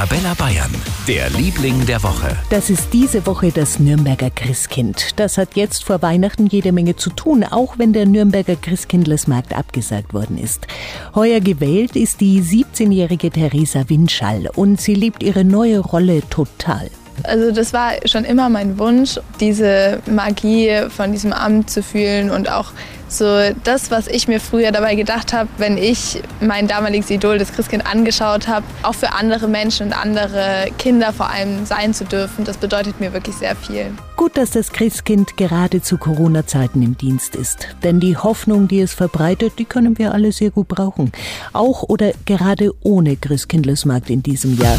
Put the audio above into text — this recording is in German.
Arabella Bayern, der Liebling der Woche. Das ist diese Woche das Nürnberger Christkind. Das hat jetzt vor Weihnachten jede Menge zu tun, auch wenn der Nürnberger Christkindlesmarkt abgesagt worden ist. Heuer gewählt ist die 17-jährige Theresa Winschall und sie liebt ihre neue Rolle total. Also das war schon immer mein Wunsch, diese Magie von diesem Amt zu fühlen und auch so das, was ich mir früher dabei gedacht habe, wenn ich mein damaliges Idol, das Christkind, angeschaut habe, auch für andere Menschen und andere Kinder vor allem sein zu dürfen, das bedeutet mir wirklich sehr viel. Gut, dass das Christkind gerade zu Corona-Zeiten im Dienst ist. Denn die Hoffnung, die es verbreitet, die können wir alle sehr gut brauchen. Auch oder gerade ohne Christkindlesmarkt in diesem Jahr.